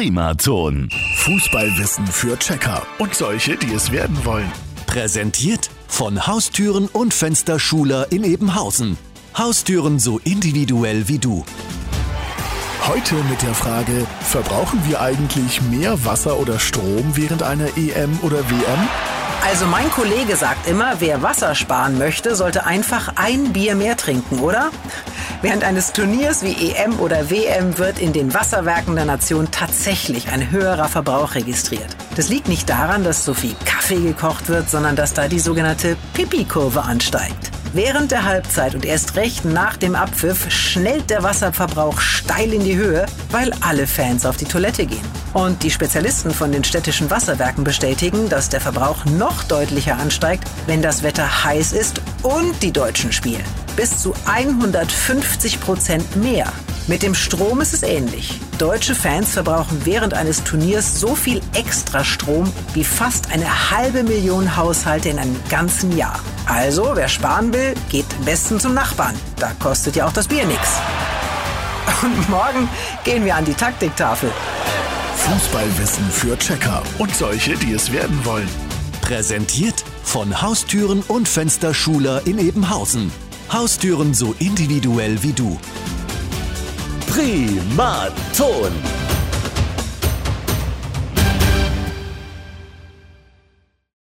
Primaton. Fußballwissen für Checker und solche, die es werden wollen. Präsentiert von Haustüren und Fensterschuler in Ebenhausen. Haustüren so individuell wie du. Heute mit der Frage, verbrauchen wir eigentlich mehr Wasser oder Strom während einer EM oder WM? Also mein Kollege sagt immer, wer Wasser sparen möchte, sollte einfach ein Bier mehr trinken, oder? Während eines Turniers wie EM oder WM wird in den Wasserwerken der Nation tatsächlich ein höherer Verbrauch registriert. Das liegt nicht daran, dass so viel Kaffee gekocht wird, sondern dass da die sogenannte Pipi-Kurve ansteigt. Während der Halbzeit und erst recht nach dem Abpfiff schnellt der Wasserverbrauch steil in die Höhe, weil alle Fans auf die Toilette gehen. Und die Spezialisten von den städtischen Wasserwerken bestätigen, dass der Verbrauch noch deutlicher ansteigt, wenn das Wetter heiß ist und die Deutschen spielen. Bis zu 150 Prozent mehr. Mit dem Strom ist es ähnlich. Deutsche Fans verbrauchen während eines Turniers so viel extra Strom wie fast eine halbe Million Haushalte in einem ganzen Jahr. Also, wer sparen will, geht am besten zum Nachbarn. Da kostet ja auch das Bier nichts. Und morgen gehen wir an die Taktiktafel. Fußballwissen für Checker und solche, die es werden wollen. Präsentiert von Haustüren und Fensterschuler in Ebenhausen. Haustüren so individuell wie du. Primaton.